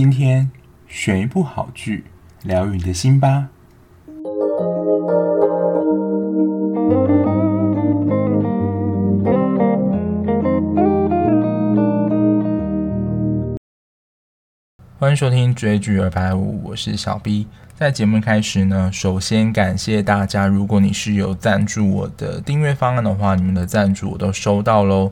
今天选一部好剧，疗愈你的心吧。欢迎收听追剧二百五，我是小 B。在节目开始呢，首先感谢大家，如果你是有赞助我的订阅方案的话，你们的赞助我都收到喽，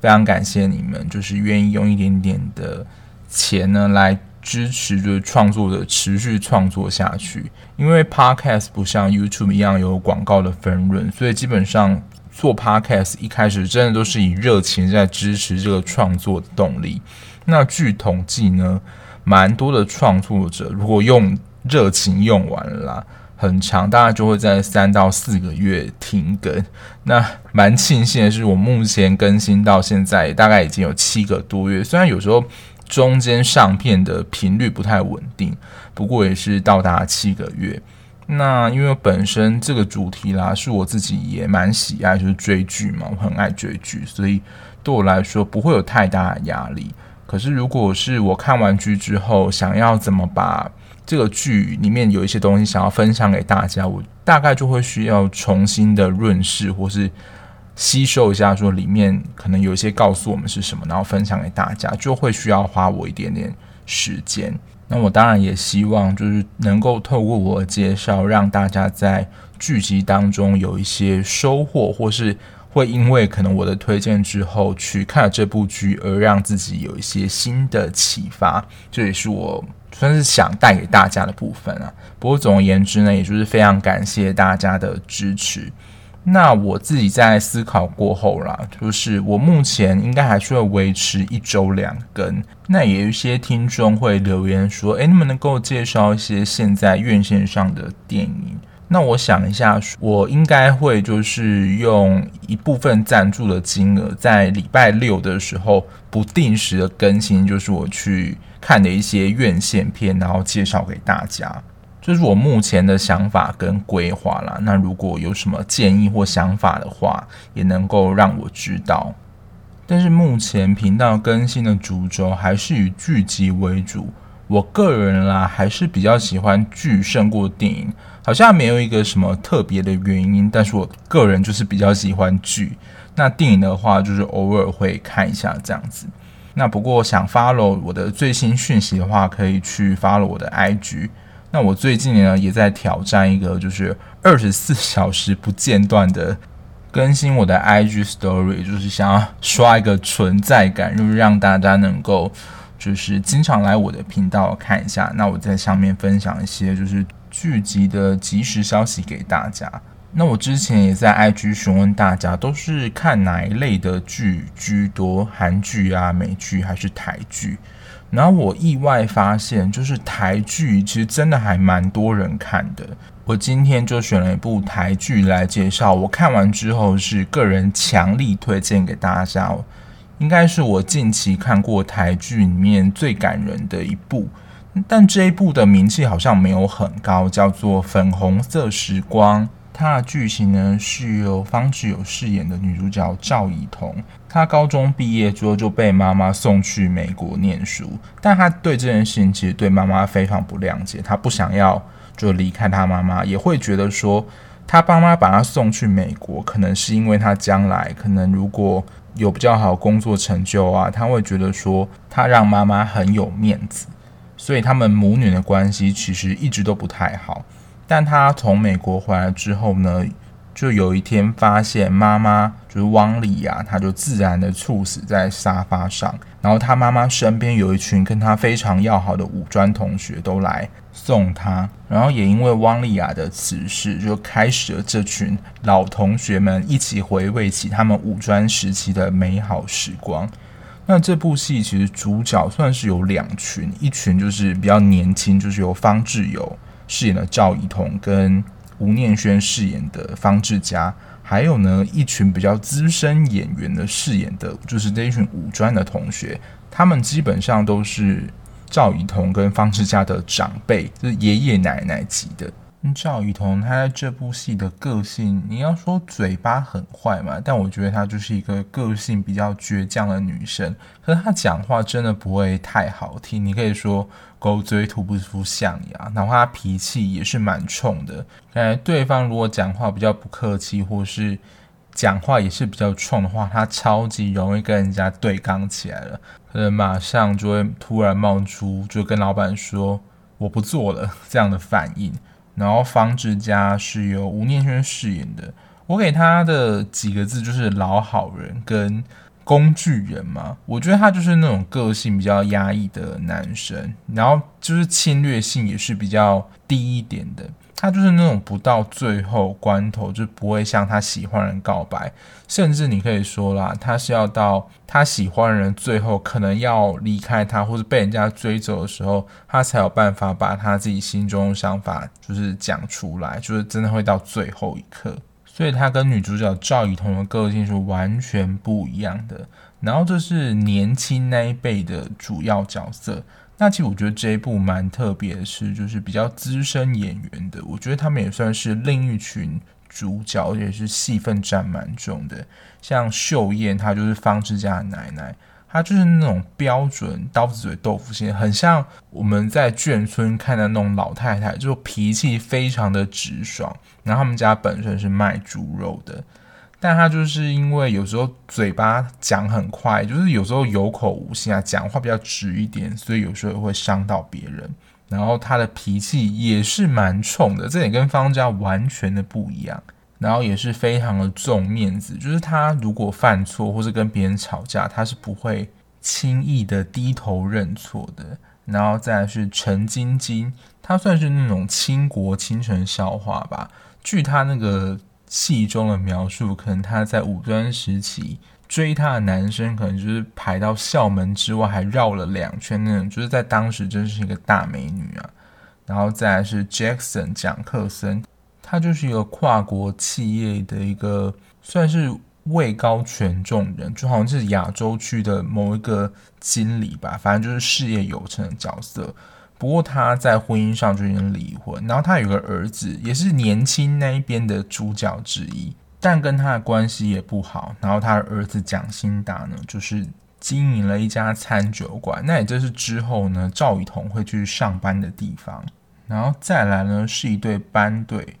非常感谢你们，就是愿意用一点点的钱呢来支持，就是创作的持续创作下去。因为 Podcast 不像 YouTube 一样有广告的分润，所以基本上做 Podcast 一开始真的都是以热情在支持这个创作的动力。那据统计呢，蛮多的创作者如果用热情用完了啦，很长，大概就会在三到四个月停更。那蛮庆幸的是，我目前更新到现在大概已经有七个多月。虽然有时候中间上片的频率不太稳定，不过也是到达七个月。那因为本身这个主题啦，是我自己也蛮喜爱，就是追剧嘛，我很爱追剧，所以对我来说不会有太大的压力。可是如果是我看完剧之后，想要怎么把这个剧里面有一些东西想要分享给大家，我大概就会需要重新的润饰或是吸收一下，说里面可能有一些告诉我们是什么，然后分享给大家，就会需要花我一点点时间。那我当然也希望就是能够透过我的介绍，让大家在剧集当中有一些收获，或是会因为可能我的推荐之后去看了这部剧，而让自己有一些新的启发。这也是我。算是想带给大家的部分啊，不过总而言之呢，也就是非常感谢大家的支持。那我自己在思考过后啦，就是我目前应该还是会维持一周两更。那也有一些听众会留言说，诶，你们能够介绍一些现在院线上的电影？那我想一下，我应该会就是用一部分赞助的金额，在礼拜六的时候不定时的更新，就是我去。看的一些院线片，然后介绍给大家，这是我目前的想法跟规划啦。那如果有什么建议或想法的话，也能够让我知道。但是目前频道更新的主轴还是以剧集为主。我个人啦，还是比较喜欢剧胜过电影，好像没有一个什么特别的原因。但是我个人就是比较喜欢剧。那电影的话，就是偶尔会看一下这样子。那不过想 follow 我的最新讯息的话，可以去 follow 我的 IG。那我最近呢也在挑战一个，就是二十四小时不间断的更新我的 IG Story，就是想要刷一个存在感，就是让大家能够就是经常来我的频道看一下。那我在上面分享一些就是剧集的即时消息给大家。那我之前也在 IG 询问大家，都是看哪一类的剧居多，韩剧啊、美剧还是台剧？然后我意外发现，就是台剧其实真的还蛮多人看的。我今天就选了一部台剧来介绍，我看完之后是个人强力推荐给大家哦，应该是我近期看过台剧里面最感人的一部。但这一部的名气好像没有很高，叫做《粉红色时光》。它的剧情呢，是由方志友饰演的女主角赵以彤。他高中毕业之后就被妈妈送去美国念书，但他对这件事情其实对妈妈非常不谅解，他不想要就离开他妈妈，也会觉得说他爸妈把他送去美国，可能是因为他将来可能如果有比较好工作成就啊，他会觉得说他让妈妈很有面子，所以他们母女的关系其实一直都不太好。但他从美国回来之后呢，就有一天发现妈妈就是汪丽雅，她就自然的猝死在沙发上。然后他妈妈身边有一群跟他非常要好的五专同学都来送他。然后也因为汪丽雅的辞世，就开始了这群老同学们一起回味起他们五专时期的美好时光。那这部戏其实主角算是有两群，一群就是比较年轻，就是由方志友。饰演的赵以彤跟吴念轩饰演的方志佳，还有呢一群比较资深演员的饰演的，就是这一群武专的同学，他们基本上都是赵以彤跟方志佳的长辈，就是爷爷奶奶级的。赵雨桐她在这部戏的个性，你要说嘴巴很坏嘛，但我觉得她就是一个个性比较倔强的女生。可是她讲话真的不会太好听，你可以说狗嘴吐不出象牙，哪怕她脾气也是蛮冲的。感觉对方如果讲话比较不客气，或是讲话也是比较冲的话，她超级容易跟人家对刚起来了，可能马上就会突然冒出，就跟老板说我不做了 这样的反应。然后方志佳是由吴念轩饰演的，我给他的几个字就是老好人跟工具人嘛。我觉得他就是那种个性比较压抑的男生，然后就是侵略性也是比较低一点的。他就是那种不到最后关头就不会向他喜欢人告白，甚至你可以说啦，他是要到他喜欢人最后可能要离开他或者被人家追走的时候，他才有办法把他自己心中的想法就是讲出来，就是真的会到最后一刻。所以他跟女主角赵雨桐的个性是完全不一样的。然后这是年轻那一辈的主要角色。那其实我觉得这一部蛮特别的是，就是比较资深演员的，我觉得他们也算是另一群主角，也是戏份占蛮重的。像秀燕，她就是方志佳的奶奶，她就是那种标准刀子嘴豆腐心，很像我们在眷村看的那种老太太，就脾气非常的直爽。然后他们家本身是卖猪肉的。但他就是因为有时候嘴巴讲很快，就是有时候有口无心啊，讲话比较直一点，所以有时候会伤到别人。然后他的脾气也是蛮冲的，这点跟方家完全的不一样。然后也是非常的重面子，就是他如果犯错或是跟别人吵架，他是不会轻易的低头认错的。然后再是陈晶晶，她算是那种倾国倾城笑话吧，据他那个。戏中的描述，可能他在五专时期追他的男生，可能就是排到校门之外，还绕了两圈那种，就是在当时真是一个大美女啊。然后再来是 Jackson 蒋克森，他就是一个跨国企业的一个算是位高权重人，就好像是亚洲区的某一个经理吧，反正就是事业有成的角色。不过他在婚姻上就已经离婚，然后他有个儿子，也是年轻那一边的主角之一，但跟他的关系也不好。然后他的儿子蒋新达呢，就是经营了一家餐酒馆，那也就是之后呢赵雨桐会去上班的地方。然后再来呢是一对班队，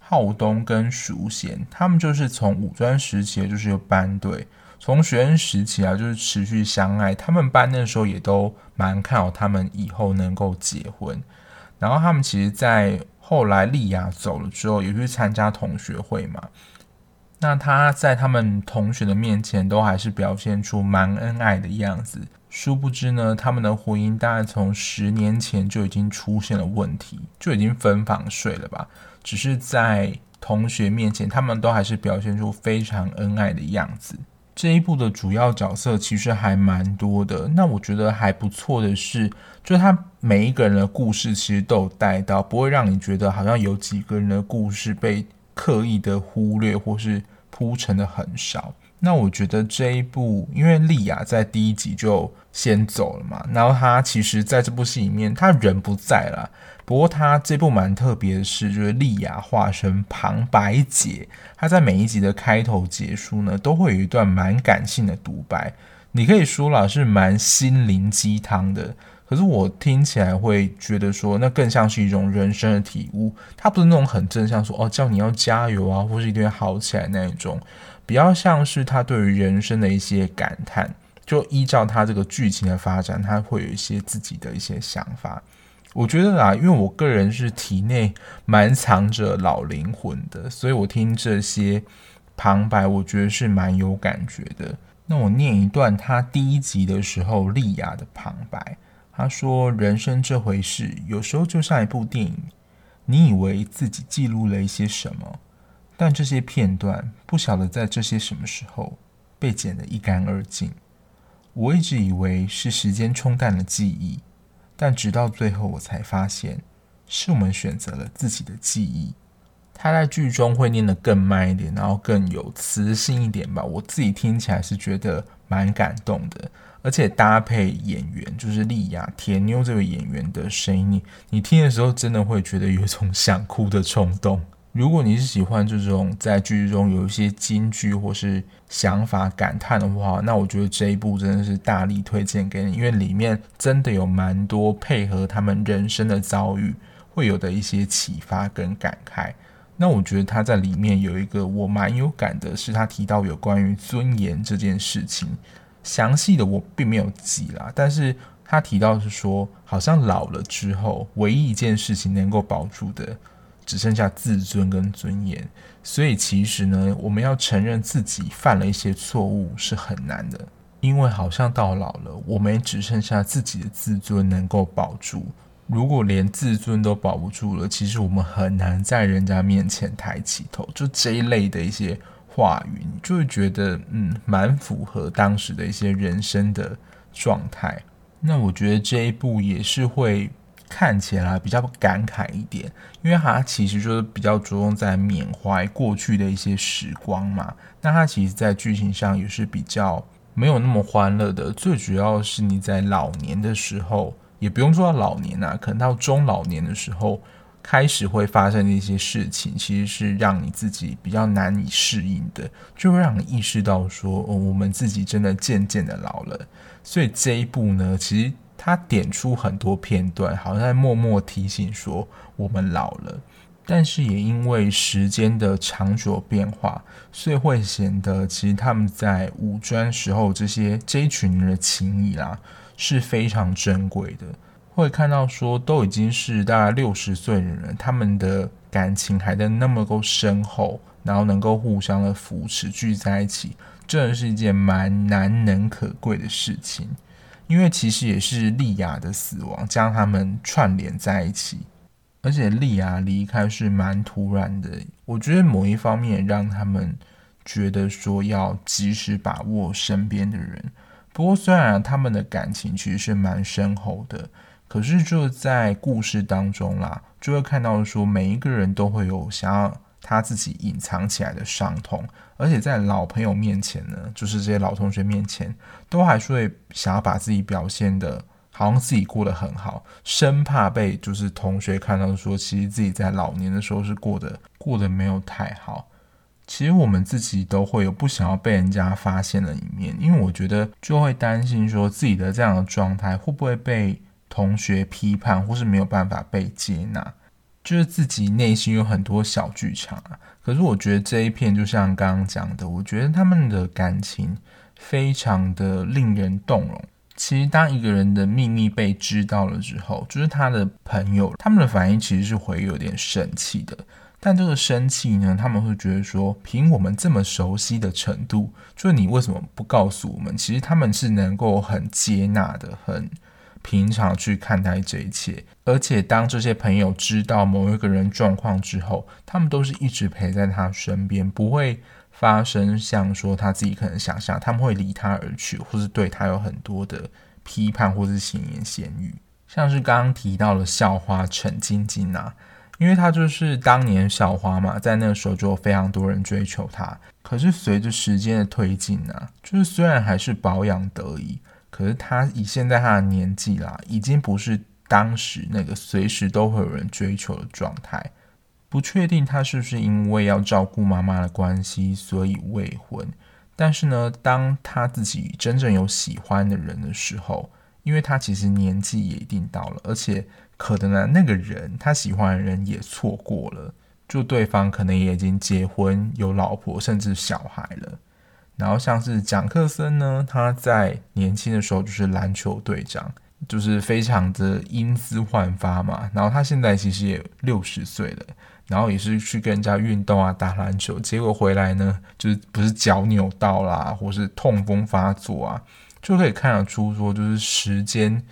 浩东跟淑贤，他们就是从五专时期就是一个班队。从学生时期啊，就是持续相爱。他们班那时候也都蛮看好他们以后能够结婚。然后他们其实，在后来丽雅走了之后，也去参加同学会嘛。那他在他们同学的面前，都还是表现出蛮恩爱的样子。殊不知呢，他们的婚姻大概从十年前就已经出现了问题，就已经分房睡了吧。只是在同学面前，他们都还是表现出非常恩爱的样子。这一部的主要角色其实还蛮多的，那我觉得还不错的是，就是他每一个人的故事其实都有带到，不会让你觉得好像有几个人的故事被刻意的忽略或是铺陈的很少。那我觉得这一部，因为丽雅在第一集就先走了嘛，然后她其实在这部戏里面，她人不在了。不过她这部蛮特别的是，就是丽雅化身旁白姐，她在每一集的开头结束呢，都会有一段蛮感性的独白。你可以说啦，是蛮心灵鸡汤的。可是我听起来会觉得说，那更像是一种人生的体悟。她不是那种很正向说哦，叫你要加油啊，或是一定要好起来那一种。比较像是他对于人生的一些感叹，就依照他这个剧情的发展，他会有一些自己的一些想法。我觉得啦，因为我个人是体内蛮藏着老灵魂的，所以我听这些旁白，我觉得是蛮有感觉的。那我念一段他第一集的时候丽亚的旁白，他说：“人生这回事，有时候就像一部电影，你以为自己记录了一些什么。”但这些片段不晓得在这些什么时候被剪得一干二净。我一直以为是时间冲淡了记忆，但直到最后我才发现，是我们选择了自己的记忆。他在剧中会念得更慢一点，然后更有磁性一点吧。我自己听起来是觉得蛮感动的。而且搭配演员，就是莉亚铁妞这个演员的声音，你你听的时候真的会觉得有一种想哭的冲动。如果你是喜欢这种在剧中有一些金句或是想法感叹的话，那我觉得这一部真的是大力推荐给你，因为里面真的有蛮多配合他们人生的遭遇会有的一些启发跟感慨。那我觉得他在里面有一个我蛮有感的，是他提到有关于尊严这件事情。详细的我并没有记啦，但是他提到是说，好像老了之后，唯一一件事情能够保住的，只剩下自尊跟尊严。所以其实呢，我们要承认自己犯了一些错误是很难的，因为好像到老了，我们也只剩下自己的自尊能够保住。如果连自尊都保不住了，其实我们很难在人家面前抬起头。就这一类的一些。话语，你就会觉得嗯，蛮符合当时的一些人生的状态。那我觉得这一部也是会看起来比较感慨一点，因为它其实就是比较着重在缅怀过去的一些时光嘛。那它其实，在剧情上也是比较没有那么欢乐的。最主要是你在老年的时候，也不用说到老年啊，可能到中老年的时候。开始会发生的一些事情，其实是让你自己比较难以适应的，就会让你意识到说，哦，我们自己真的渐渐的老了。所以这一部呢，其实他点出很多片段，好像在默默提醒说我们老了。但是也因为时间的长久变化，所以会显得其实他们在五专时候这些这一群人的情谊啦，是非常珍贵的。会看到说都已经是大概六十岁的人，他们的感情还在那么够深厚，然后能够互相的扶持聚在一起，真的是一件蛮难能可贵的事情。因为其实也是莉亚的死亡将他们串联在一起，而且莉亚离开是蛮突然的。我觉得某一方面让他们觉得说要及时把握身边的人。不过虽然他们的感情其实是蛮深厚的。可是就在故事当中啦，就会看到说每一个人都会有想要他自己隐藏起来的伤痛，而且在老朋友面前呢，就是这些老同学面前，都还是会想要把自己表现得好像自己过得很好，生怕被就是同学看到说，其实自己在老年的时候是过得过得没有太好。其实我们自己都会有不想要被人家发现的一面，因为我觉得就会担心说自己的这样的状态会不会被。同学批判或是没有办法被接纳，就是自己内心有很多小剧场啊。可是我觉得这一片就像刚刚讲的，我觉得他们的感情非常的令人动容。其实当一个人的秘密被知道了之后，就是他的朋友，他们的反应其实是会有点生气的。但这个生气呢，他们会觉得说，凭我们这么熟悉的程度，就是你为什么不告诉我们？其实他们是能够很接纳的，很。平常去看待这一切，而且当这些朋友知道某一个人状况之后，他们都是一直陪在他身边，不会发生像说他自己可能想象，他们会离他而去，或是对他有很多的批判，或是闲言闲语。像是刚刚提到的校花陈晶晶啊，因为她就是当年校花嘛，在那个时候就有非常多人追求她。可是随着时间的推进啊，就是虽然还是保养得宜。可是他以现在他的年纪啦，已经不是当时那个随时都会有人追求的状态。不确定他是不是因为要照顾妈妈的关系，所以未婚。但是呢，当他自己真正有喜欢的人的时候，因为他其实年纪也一定到了，而且可能呢，那个人他喜欢的人也错过了，就对方可能也已经结婚有老婆，甚至小孩了。然后像是蒋克森呢，他在年轻的时候就是篮球队长，就是非常的英姿焕发嘛。然后他现在其实也六十岁了，然后也是去跟人家运动啊，打篮球，结果回来呢，就是不是脚扭到啦，或是痛风发作啊，就可以看得出说，就是时间。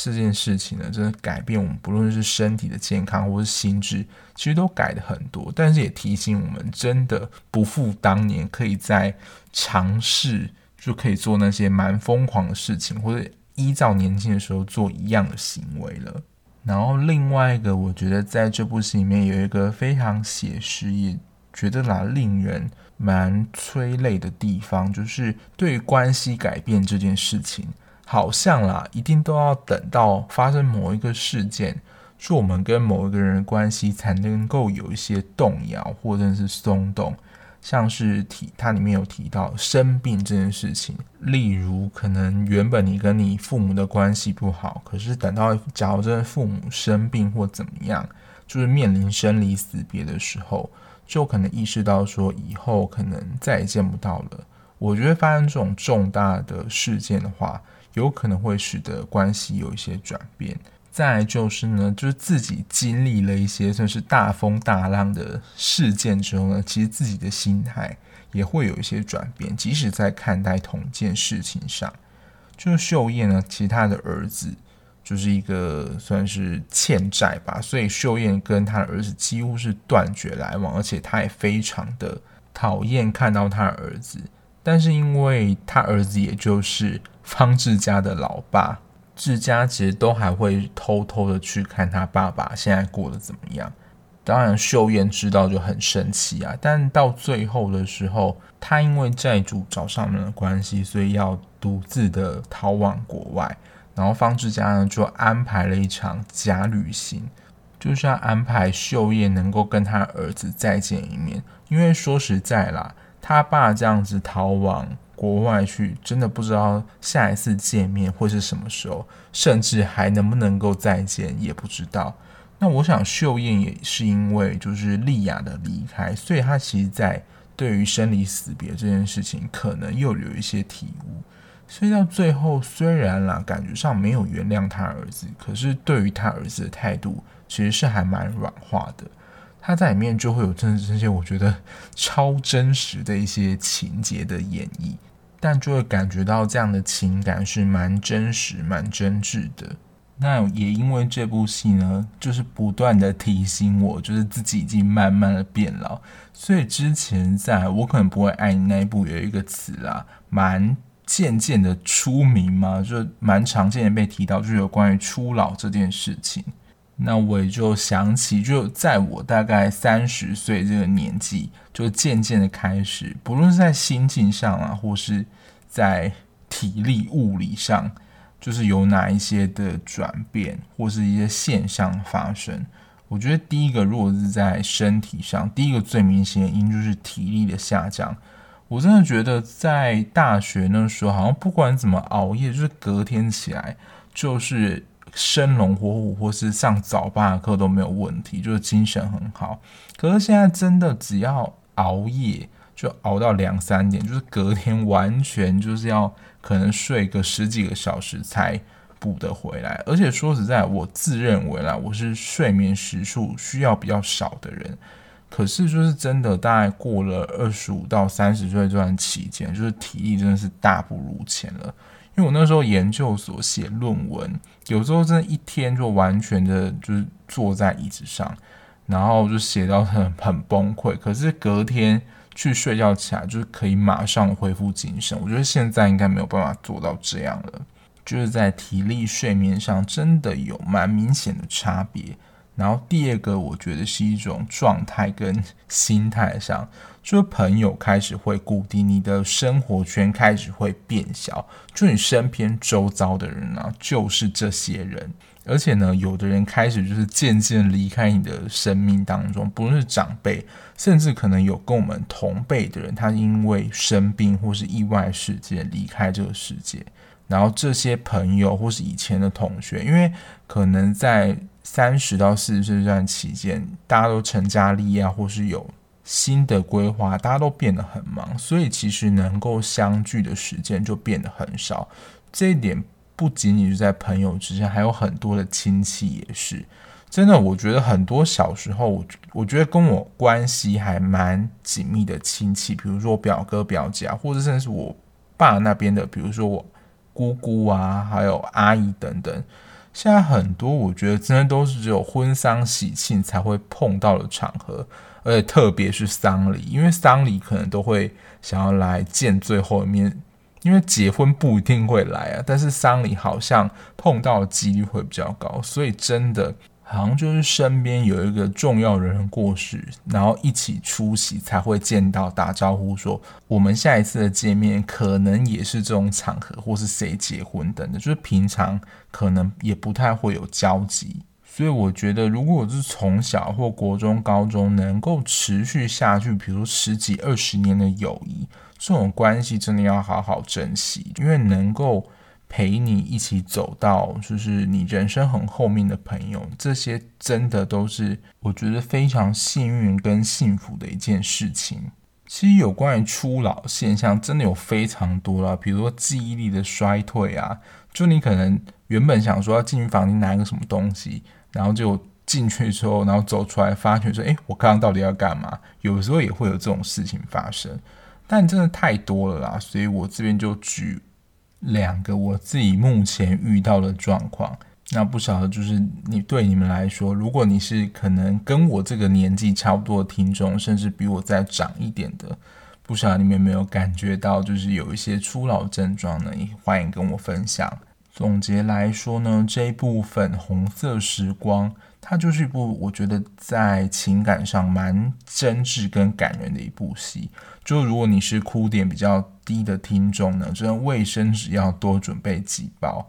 这件事情呢，真的改变我们，不论是身体的健康或是心智，其实都改的很多。但是也提醒我们，真的不复当年，可以在尝试就可以做那些蛮疯狂的事情，或者依照年轻的时候做一样的行为了。然后另外一个，我觉得在这部戏里面有一个非常写实，也觉得啦令人蛮催泪的地方，就是对关系改变这件事情。好像啦，一定都要等到发生某一个事件，说我们跟某一个人的关系才能够有一些动摇或者是松动。像是提它里面有提到生病这件事情，例如可能原本你跟你父母的关系不好，可是等到假如真的父母生病或怎么样，就是面临生离死别的时候，就可能意识到说以后可能再也见不到了。我觉得发生这种重大的事件的话，有可能会使得关系有一些转变。再来就是呢，就是自己经历了一些算是大风大浪的事件之后呢，其实自己的心态也会有一些转变。即使在看待同件事情上，就是秀燕呢，其实她的儿子就是一个算是欠债吧，所以秀燕跟她的儿子几乎是断绝来往，而且她也非常的讨厌看到她的儿子。但是因为他儿子也就是方志家的老爸。志佳其实都还会偷偷的去看他爸爸现在过得怎么样。当然，秀燕知道就很生气啊。但到最后的时候，他因为债主找上门的关系，所以要独自的逃往国外。然后方志佳呢，就安排了一场假旅行，就是要安排秀燕能够跟他儿子再见一面。因为说实在啦，他爸这样子逃亡。国外去真的不知道下一次见面会是什么时候，甚至还能不能够再见也不知道。那我想秀燕也是因为就是丽雅的离开，所以她其实在对于生离死别这件事情可能又有一些体悟。所以到最后虽然啦感觉上没有原谅他儿子，可是对于他儿子的态度其实是还蛮软化的。他在里面就会有真的这些我觉得超真实的一些情节的演绎。但就会感觉到这样的情感是蛮真实、蛮真挚的。那也因为这部戏呢，就是不断的提醒我，就是自己已经慢慢的变老。所以之前在我可能不会爱你那一部有一个词啦，蛮渐渐的出名嘛，就蛮常见的被提到，就是有关于初老这件事情。那我也就想起，就在我大概三十岁这个年纪，就渐渐的开始，不论是在心境上啊，或是在体力物理上，就是有哪一些的转变，或是一些现象发生。我觉得第一个，如果是在身体上，第一个最明显的因就是体力的下降。我真的觉得在大学那时候，好像不管怎么熬夜，就是隔天起来就是。生龙活虎，或是上早八的课都没有问题，就是精神很好。可是现在真的只要熬夜，就熬到两三点，就是隔天完全就是要可能睡个十几个小时才补得回来。而且说实在，我自认为啦，我是睡眠时数需要比较少的人。可是就是真的，大概过了二十五到三十岁这段期间，就是体力真的是大不如前了。因为我那时候研究所写论文，有时候真的一天就完全的就是坐在椅子上，然后就写到很很崩溃。可是隔天去睡觉起来，就是可以马上恢复精神。我觉得现在应该没有办法做到这样了，就是在体力、睡眠上真的有蛮明显的差别。然后第二个，我觉得是一种状态跟心态上，就朋友开始会固定，你的生活圈开始会变小，就你身边周遭的人啊，就是这些人。而且呢，有的人开始就是渐渐离开你的生命当中，不论是长辈，甚至可能有跟我们同辈的人，他因为生病或是意外事件离开这个世界。然后这些朋友或是以前的同学，因为可能在三十到四十岁这段期间，大家都成家立业，或是有新的规划，大家都变得很忙，所以其实能够相聚的时间就变得很少。这一点不仅仅是在朋友之间，还有很多的亲戚也是。真的，我觉得很多小时候，我我觉得跟我关系还蛮紧密的亲戚，比如说我表哥表姐啊，或者甚至是我爸那边的，比如说我姑姑啊，还有阿姨等等。现在很多我觉得真的都是只有婚丧喜庆才会碰到的场合，而且特别是丧礼，因为丧礼可能都会想要来见最后一面，因为结婚不一定会来啊，但是丧礼好像碰到的几率会比较高，所以真的好像就是身边有一个重要的人过世，然后一起出席才会见到打招呼说，我们下一次的见面可能也是这种场合，或是谁结婚等等，就是平常可能也不太会有交集。所以我觉得，如果我是从小或国中、高中能够持续下去，比如十几、二十年的友谊，这种关系真的要好好珍惜，因为能够。陪你一起走到就是你人生很后面的朋友，这些真的都是我觉得非常幸运跟幸福的一件事情。其实有关于初老现象，真的有非常多啦，比如说记忆力的衰退啊，就你可能原本想说要进房间拿一个什么东西，然后就进去之后，然后走出来发觉说，诶，我刚刚到底要干嘛？有时候也会有这种事情发生，但真的太多了啦，所以我这边就举。两个我自己目前遇到的状况，那不晓得就是你对你们来说，如果你是可能跟我这个年纪差不多的听众，甚至比我再长一点的，不晓得你们有没有感觉到，就是有一些初老症状呢？也欢迎跟我分享。总结来说呢，这一部粉红色时光，它就是一部我觉得在情感上蛮真挚跟感人的一部戏。就如果你是哭点比较低的听众呢，真的卫生纸要多准备几包，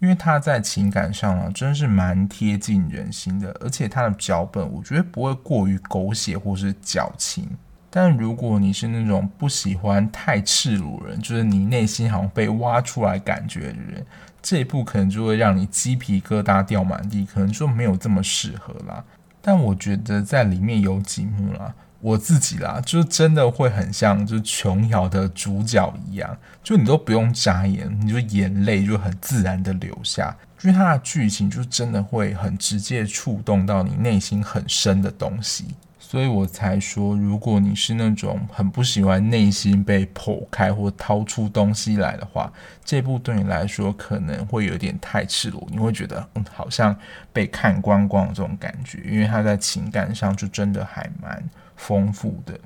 因为它在情感上啊，真是蛮贴近人心的，而且它的脚本我觉得不会过于狗血或是矫情。但如果你是那种不喜欢太赤裸人，就是你内心好像被挖出来感觉的人，这一部可能就会让你鸡皮疙瘩掉满地，可能就没有这么适合啦。但我觉得在里面有几幕啦，我自己啦，就真的会很像就琼瑶的主角一样，就你都不用眨眼，你就眼泪就很自然的流下，因为它的剧情就真的会很直接触动到你内心很深的东西。所以我才说，如果你是那种很不喜欢内心被剖开或掏出东西来的话，这部对你来说可能会有点太赤裸，你会觉得嗯，好像被看光光这种感觉，因为他在情感上就真的还蛮丰富的。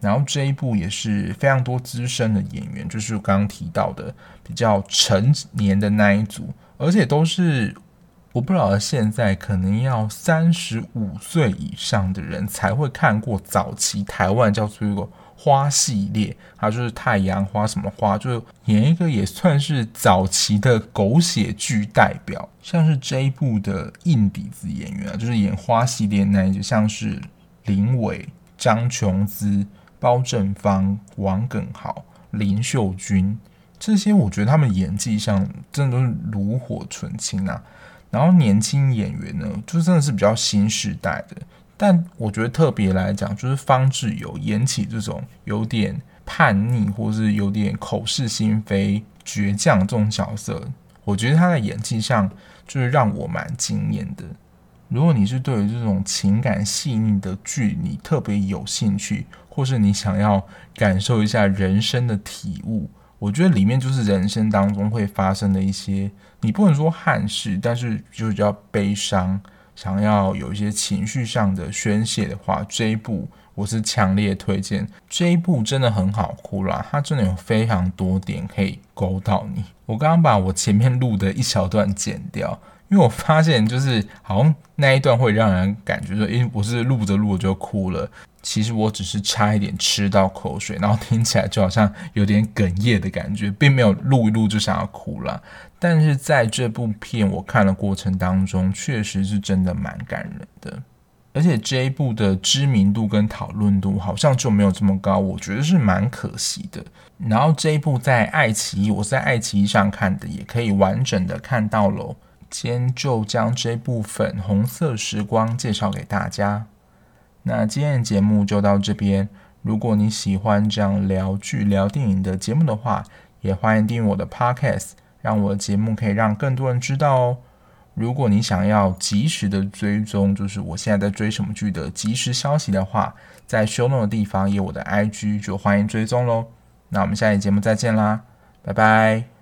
然后这一部也是非常多资深的演员，就是我刚刚提到的比较成年的那一组，而且都是。我不知道现在可能要三十五岁以上的人才会看过早期台湾叫做一个花系列，它就是太阳花什么花，就是演一个也算是早期的狗血剧代表，像是这一部的硬底子演员啊，就是演花系列那一些，像是林伟、张琼姿、包正方、王耿豪、林秀君这些，我觉得他们演技上真的都是炉火纯青啊。然后年轻演员呢，就真的是比较新时代的，但我觉得特别来讲，就是方志友演起这种有点叛逆或是有点口是心非、倔强这种角色，我觉得他在演技上就是让我蛮惊艳的。如果你是对于这种情感细腻的剧你特别有兴趣，或是你想要感受一下人生的体悟。我觉得里面就是人生当中会发生的一些，你不能说憾事，但是就是比较悲伤，想要有一些情绪上的宣泄的话，这一部我是强烈推荐。这一部真的很好哭啦，它真的有非常多点可以勾到你。我刚刚把我前面录的一小段剪掉。因为我发现，就是好像那一段会让人感觉说，诶，我是录着录着就哭了。其实我只是差一点吃到口水，然后听起来就好像有点哽咽的感觉，并没有录一录就想要哭了。但是在这部片我看的过程当中，确实是真的蛮感人的。而且这一部的知名度跟讨论度好像就没有这么高，我觉得是蛮可惜的。然后这一部在爱奇艺，我是在爱奇艺上看的，也可以完整的看到喽。今天就将这部粉红色时光介绍给大家。那今天的节目就到这边。如果你喜欢这样聊剧、聊电影的节目的话，也欢迎订阅我的 Podcast，让我的节目可以让更多人知道哦。如果你想要及时的追踪，就是我现在在追什么剧的及时消息的话，在 Show no 的地方有我的 IG，就欢迎追踪喽。那我们下期节目再见啦，拜拜。